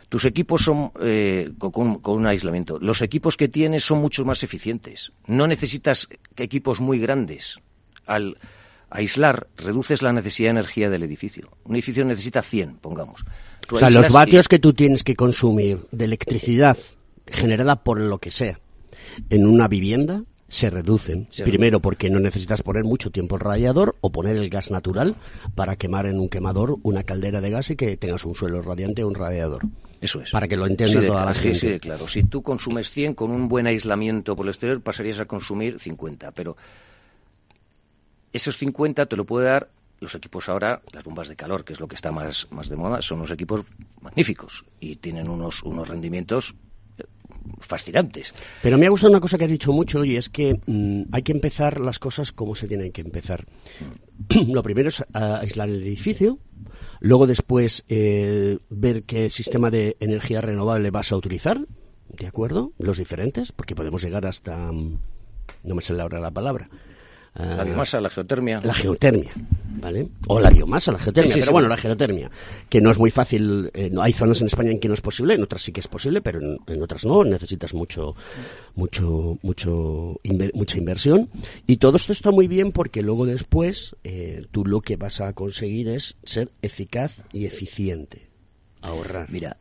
Tus equipos son eh, con, con- un aislamiento. Los equipos que tienes son mucho más eficientes. No necesitas equipos muy grandes. Al aislar, reduces la necesidad de energía del edificio. Un edificio necesita 100, pongamos. O sea, los vatios 100. que tú tienes que consumir de electricidad generada por lo que sea en una vivienda se reducen. Se Primero porque no necesitas poner mucho tiempo el radiador o poner el gas natural para quemar en un quemador una caldera de gas y que tengas un suelo radiante o un radiador. Eso es. Para que lo entienda Sí, toda claro, la sí, gente. sí, de claro. Si tú consumes 100 con un buen aislamiento por el exterior, pasarías a consumir 50. Pero esos 50 te lo puede dar los equipos ahora, las bombas de calor, que es lo que está más, más de moda, son unos equipos magníficos y tienen unos, unos rendimientos eh, fascinantes. Pero me ha gustado una cosa que has dicho mucho y es que mm, hay que empezar las cosas como se tienen que empezar. Lo primero es aislar el edificio, luego después eh, ver qué sistema de energía renovable vas a utilizar, ¿de acuerdo? Los diferentes, porque podemos llegar hasta... mm, no me sale ahora la palabra. Ah, La biomasa, la geotermia. la geotermia, ¿vale? O la biomasa, la geotermia, Sí, sí, pero sí. bueno, la geotermia, que no es muy fácil, eh, no, hay zonas en España en que no es posible, en otras sí que es posible, pero en, en otras no, necesitas mucho, mucho, mucho, inver- mucha inversión. Y todo esto está muy bien porque luego después eh, tú lo que vas a conseguir es ser eficaz y eficiente, ahorrar. Mira,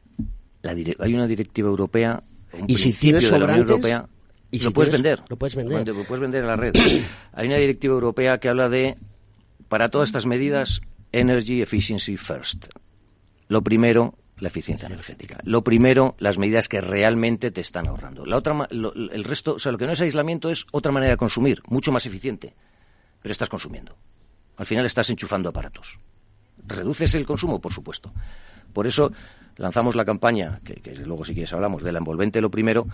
la hay una directiva europea, un Y si tienes de la Unión Europea, y lo si puedes vender. lo puedes vender. Lo puedes vender a la red. hay una directiva europea que habla de, para todas estas medidas, Energy Efficiency First. Lo primero, la eficiencia energética. Lo primero, las medidas que realmente te están ahorrando. La otra, lo- el resto, o sea, lo que no es aislamiento es otra manera de consumir, mucho más eficiente, pero estás consumiendo. Al final estás enchufando aparatos. ¿Reduces el consumo? Por supuesto. Por eso lanzamos la campaña, que, que luego si quieres hablamos, de la envolvente lo primero,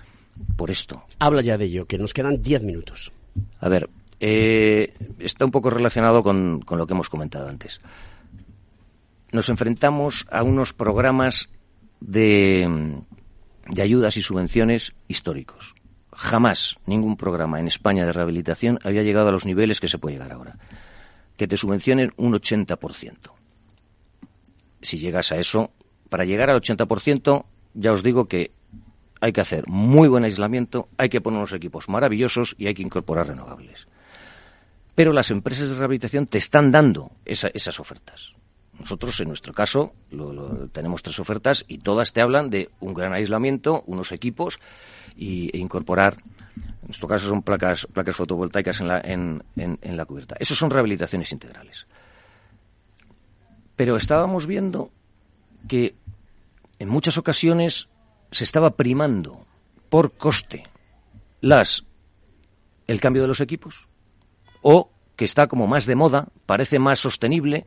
por esto. Habla ya de ello, que nos quedan 10 minutos. A ver, eh, está un poco relacionado con, con lo que hemos comentado antes. Nos enfrentamos a unos programas de, de ayudas y subvenciones históricos. Jamás ningún programa en España de rehabilitación había llegado a los niveles que se puede llegar ahora. Que te subvencionen un 80%. Si llegas a eso, para llegar al 80%, ya os digo que hay que hacer muy buen aislamiento, hay que poner unos equipos maravillosos y hay que incorporar renovables. Pero las empresas de rehabilitación te están dando esa- esas ofertas. Nosotros, en nuestro caso, tenemos tres ofertas y todas te hablan de un gran aislamiento, unos equipos y, e incorporar, en nuestro caso son placas, fotovoltaicas en la, en, la cubierta. Esos son rehabilitaciones integrales. Pero estábamos viendo que en muchas ocasiones se estaba primando por coste las el cambio de los equipos o que está como más de moda, parece más sostenible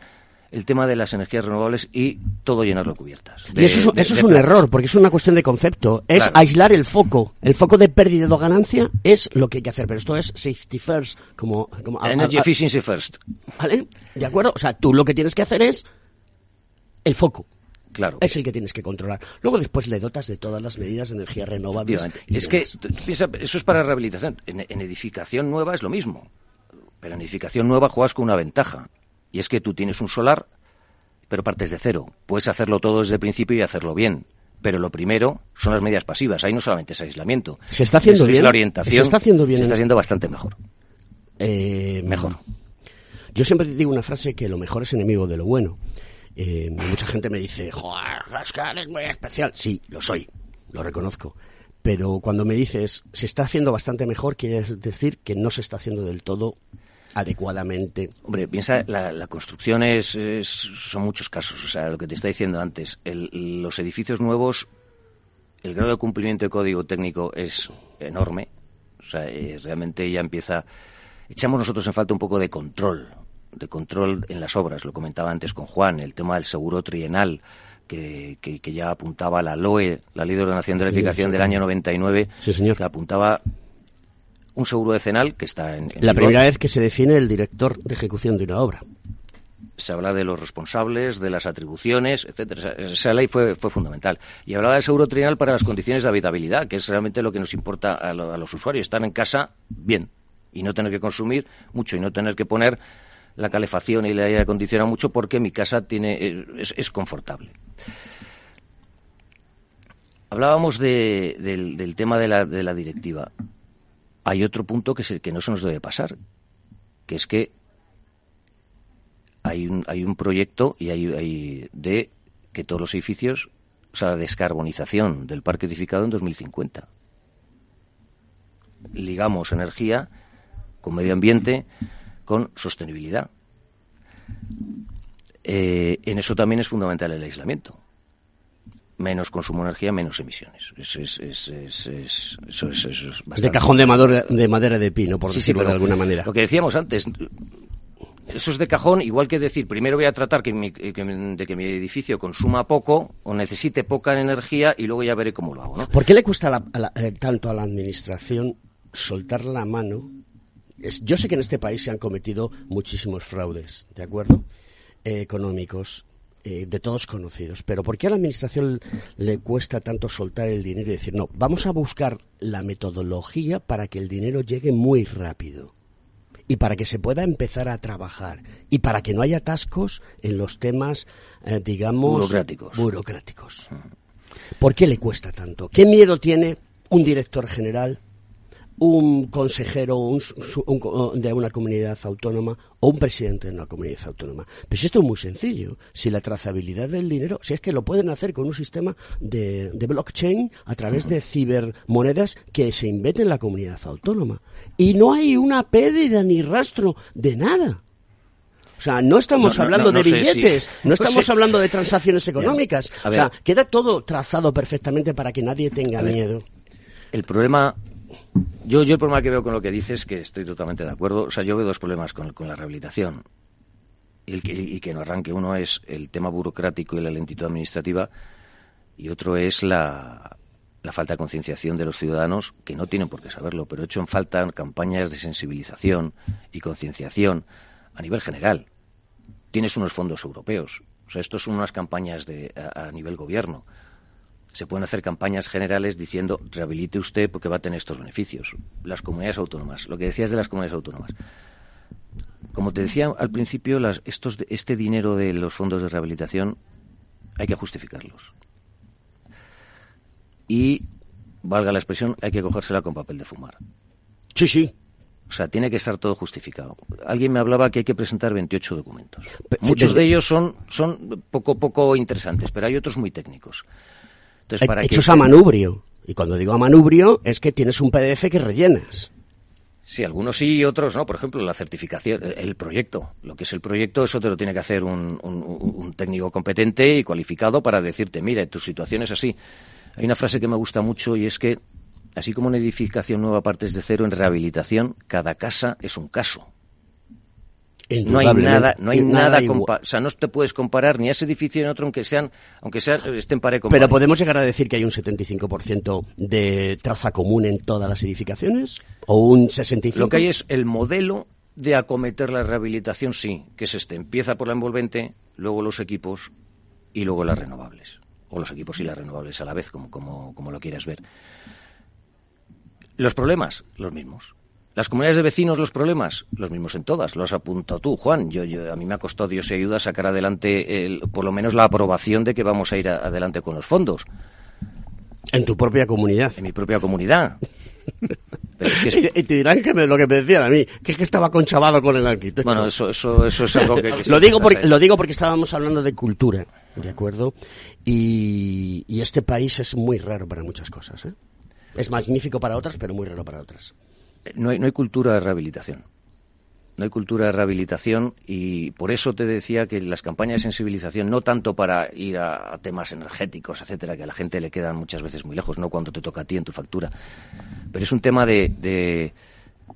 el tema de las energías renovables y todo llenarlo de cubiertas. y eso, es, eso es un error, porque es una cuestión de concepto. Es Claro. aislar el foco. El foco de pérdida o ganancia es lo que hay que hacer, pero esto es safety first, como... como Energy a- a- efficiency first. ¿Vale? ¿De acuerdo? O sea, tú lo que tienes que hacer es el foco. Claro. Es el que tienes que controlar. Luego después le dotas de todas las medidas de energía y Es que piensa, eso es para rehabilitación. En, en edificación nueva es lo mismo. Pero en edificación nueva juegas con una ventaja. Y es que tú tienes un solar, pero partes de cero. Puedes hacerlo todo desde el principio y hacerlo bien. Pero lo primero son las medidas pasivas. Ahí no solamente es aislamiento. ¿Se está haciendo es, es bien? la orientación. ¿Se está haciendo bien Se está haciendo bastante mejor. Eh, Mejor. Yo siempre digo una frase que lo mejor es enemigo de lo bueno. Eh, mucha gente me dice, joder, Oscar es muy especial. Sí, lo soy, lo reconozco. Pero cuando me dices, se está haciendo bastante mejor, quiere decir que no se está haciendo del todo adecuadamente. Hombre, piensa, la, la construcción es, es- son muchos casos. O sea, lo que te está diciendo antes, el- los edificios nuevos, el grado de cumplimiento de código técnico es enorme. O sea, eh, realmente ya empieza. Echamos nosotros en falta un poco de control, de control en las obras. Lo comentaba antes con Juan, el tema del seguro trienal. Que, que- que ya apuntaba la LOE, la Ley de Ordenación de Edificación sí. del año 99, Sí, señor. que apuntaba un seguro decenal que está en, en La primera vez que se define el director de ejecución de una obra. se habla de los responsables, de las atribuciones, etcétera. Esa, esa ley fue, fue fundamental. Y hablaba del seguro trienal para las condiciones de habitabilidad, que es realmente lo que nos importa a, lo- a los usuarios, estar en casa bien y no tener que consumir mucho y no tener que poner la calefacción y el aire acondicionado mucho porque mi casa tiene eh, es, es confortable. Hablábamos de- del, tema de la, de la directiva. Hay otro punto que, se- que no se nos debe pasar, que es que hay un, hay un proyecto y hay, hay de que todos los edificios, o sea, la descarbonización del parque edificado en 2050. Ligamos energía con medio ambiente, con sostenibilidad. Eh, en eso también es fundamental el aislamiento. Menos consumo de energía, menos emisiones. Es, es- es- es- es- eso es- eso es de cajón de madera de, madera de pino, por Sí, decirlo de alguna manera. Lo que decíamos antes, eso es de cajón, igual que decir, primero voy a tratar que mi- que de que mi edificio consuma poco o necesite poca energía y luego ya veré cómo lo hago, ¿no? ¿Por qué le cuesta la- a la- eh, tanto a la administración soltar la mano? Es- yo sé que en este país se han cometido muchísimos fraudes, ¿de acuerdo? Eh, económicos, eh, de todos conocidos. Pero ¿por qué a la administración le cuesta tanto soltar el dinero y decir, no, vamos a buscar la metodología para que el dinero llegue muy rápido? y para que se pueda empezar a trabajar y para que no haya atascos en los temas, eh, digamos, Burocráticos. burocráticos. ¿Por qué le cuesta tanto? ¿Qué miedo tiene un director general, un consejero un de una comunidad autónoma o un presidente de una comunidad autónoma? Pues esto es muy sencillo. Si la trazabilidad del dinero, si es que lo pueden hacer con un sistema de, de blockchain a través de cibermonedas que se inventen en la comunidad autónoma. Y no hay una pérdida ni rastro de nada. O sea, no estamos No, hablando no, no de si- billetes, no estamos sé. hablando de transacciones económicas. O sea, queda todo trazado perfectamente para que nadie tenga miedo. El problema, yo, el problema que veo con lo que dices, que estoy totalmente de acuerdo, o sea, yo veo dos problemas con, con la rehabilitación. Y, que, no arranque. Uno es el tema burocrático y la lentitud administrativa, y otro es la, falta de concienciación de los ciudadanos, que no tienen por qué saberlo, pero he hecho en falta campañas de sensibilización y concienciación a nivel general. Tienes unos fondos europeos, o sea, estos son unas campañas de, a nivel gobierno se pueden hacer campañas generales diciendo rehabilite usted porque va a tener estos beneficios. Las comunidades autónomas, lo que decías de las comunidades autónomas. Como te decía al principio, las, estos, este dinero de los fondos de rehabilitación hay que justificarlos. Y, valga la expresión, hay que cogérsela con papel de fumar. Sí, sí. O sea, tiene que estar todo justificado. Alguien me hablaba que hay que presentar 28 documentos. Muchos de ellos son, son poco, poco interesantes, pero hay otros muy técnicos. Entonces, para Hechos a manubrio. Y cuando digo a manubrio, es que tienes un PDF que rellenas. Sí, algunos sí y otros no. Por ejemplo, la certificación, el- el proyecto. Lo que es el proyecto, eso te lo tiene que hacer un, un- un técnico competente y cualificado para decirte, mira, tu situación es así. Hay una frase que me gusta mucho y es que, así como en edificación nueva partes de cero, en rehabilitación, cada casa es un caso. No hay nada, no hay Y nada o sea, no te puedes comparar ni a ese edificio ni a otro aunque sean, aunque sean, estén pare con Pero podemos llegar a decir que hay un 75% de traza común en todas las edificaciones o un 65. Lo que hay es el modelo de acometer la rehabilitación, sí, que es este. Empieza por la envolvente, luego los equipos y luego las renovables. O los equipos y las renovables a la vez, como, como, como lo quieras ver. Los problemas, los mismos. Las comunidades de vecinos, los problemas, los mismos en todas. Lo has apuntado tú, Juan. Yo, yo, a mí me ha costado Dios y ayuda sacar adelante, el- por lo menos, la aprobación de que vamos a ir a- adelante con los fondos. En tu propia comunidad. En mi propia comunidad. Pero es que es- Y, y te dirán que me- lo que me decían a mí, que es que estaba conchavado con el arquitecto. Bueno, eso, eso, eso es algo que... que lo digo porque lo digo porque estábamos hablando de cultura, ¿de acuerdo? Y, y este país es muy raro para muchas cosas, ¿eh? Es magnífico para otras, pero muy raro para otras. No hay, no cultura de rehabilitación. No hay cultura de rehabilitación y por eso te decía que las campañas de sensibilización, no tanto para ir a, temas energéticos, etcétera, que a la gente le quedan muchas veces muy lejos, no cuando te toca a ti en tu factura, pero es un tema de,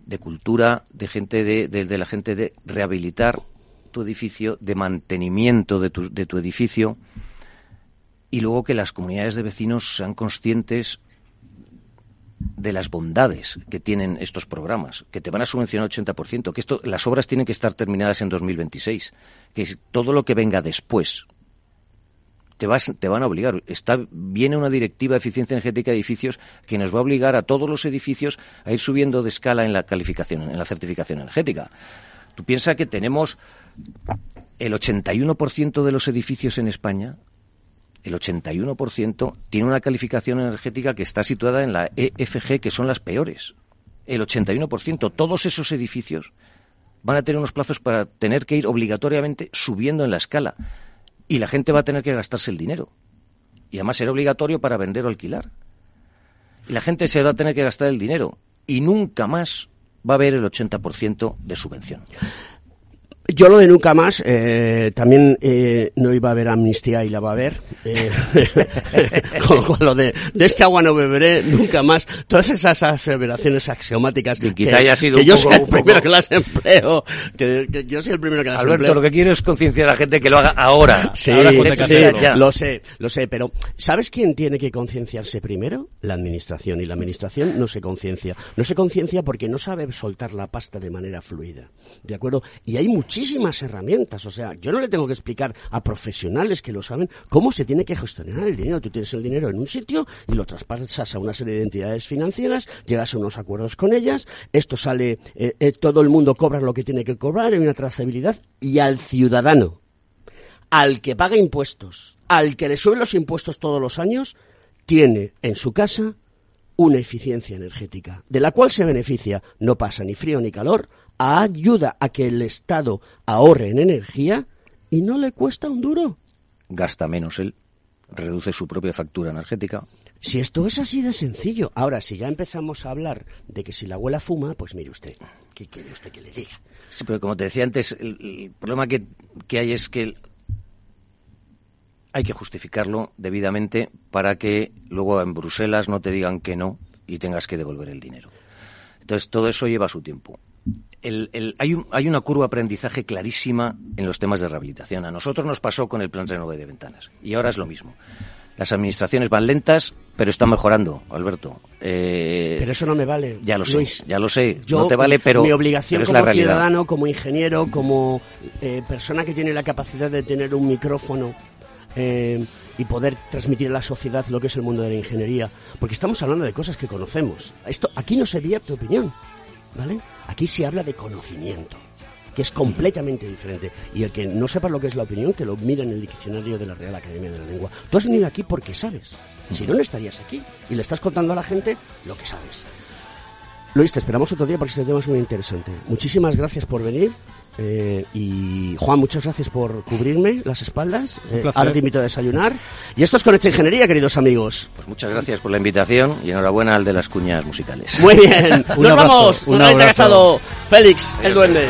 de, cultura, de gente de, de, de la gente de rehabilitar tu edificio, de mantenimiento de tu, de tu edificio y luego que las comunidades de vecinos sean conscientes de las bondades que tienen estos programas, que te van a subvencionar 80%, que esto, las obras tienen que estar terminadas en 2026, que todo lo que venga después te, vas, te van a obligar. Está, viene una directiva de eficiencia energética de edificios que nos va a obligar a todos los edificios a ir subiendo de escala en la calificación, en la certificación energética. Tú piensas que tenemos el 81% de los edificios en España el 81% tiene una calificación energética que está situada en la EFG, que son las peores. El 81%. Todos esos edificios van a tener unos plazos para tener que ir obligatoriamente subiendo en la escala. Y la gente va a tener que gastarse el dinero. Y además será obligatorio para vender o alquilar. Y la gente se va a tener que gastar el dinero. Y nunca más va a haber el 80% de subvención. Yo lo de nunca más, eh, también eh, no iba a haber amnistía y la va a haber. Eh, con lo cual, lo de, de este agua no beberé nunca más. Todas esas aseveraciones axiomáticas. Que quizá haya sido que un yo poco- soy el un poco- primero que las empleo. Que, que yo soy el primero que las Alberto, empleo. lo que quiero es concienciar a la gente que lo haga ahora. Sí, ahora con sí, ya. lo sé, lo sé, pero ¿sabes quién tiene que concienciarse primero? La administración, y la administración no se conciencia. No se conciencia porque no sabe soltar la pasta de manera fluida, ¿de acuerdo? Y hay muchísimas herramientas, o sea, yo no le tengo que explicar a profesionales que lo saben cómo se tiene que gestionar el dinero. Tú tienes el dinero en un sitio y lo traspasas a una serie de entidades financieras, llegas a unos acuerdos con ellas, esto sale, eh, eh, todo el mundo cobra lo que tiene que cobrar, hay una trazabilidad, y al ciudadano al que paga impuestos, al que le suben los impuestos todos los años, tiene en su casa una eficiencia energética, de la cual se beneficia, no pasa ni frío ni calor, ayuda a que el Estado ahorre en energía y no le cuesta un duro. Gasta menos él, reduce su propia factura energética. Si esto es así de sencillo. Ahora, si ya empezamos a hablar de que si la abuela fuma, pues mire usted, ¿qué quiere usted que le diga? Sí, pero como te decía antes, el, el problema que, que hay es que el- hay que justificarlo debidamente para que luego en Bruselas no te digan que no y tengas que devolver el dinero. Entonces, todo eso lleva su tiempo. El- el- hay, un- hay una curva de aprendizaje clarísima en los temas de rehabilitación. A nosotros nos pasó con el plan Renove de Ventanas y ahora es lo mismo. Las administraciones van lentas, pero están mejorando, Alberto. Eh, Pero eso no me vale. ya lo sé, ya lo sé. Yo, no te vale, pero, mi obligación pero es como la ciudadano, como ingeniero, como eh, persona que tiene la capacidad de tener un micrófono eh, y poder transmitir a la sociedad lo que es el mundo de la ingeniería, porque estamos hablando de cosas que conocemos. Esto aquí no se vierte opinión, ¿vale? Aquí se habla de conocimiento, que es completamente diferente. Y el que no sepa lo que es la opinión, que lo mire en el diccionario de la Real Academia de la Lengua. Tú has venido aquí porque sabes. Si no, no estarías aquí. Y le estás contando a la gente lo que sabes. Luis, te esperamos otro día porque este tema es muy interesante. Muchísimas gracias por venir. Eh, y Juan, muchas gracias por cubrirme las espaldas. Eh, ahora te invito a desayunar. Y esto es Conecta Ingeniería, queridos amigos. Pues muchas gracias por la invitación y enhorabuena al de las cuñas musicales. Muy bien. Un Nos abrazo, vamos. un. Casado. Félix, el duende.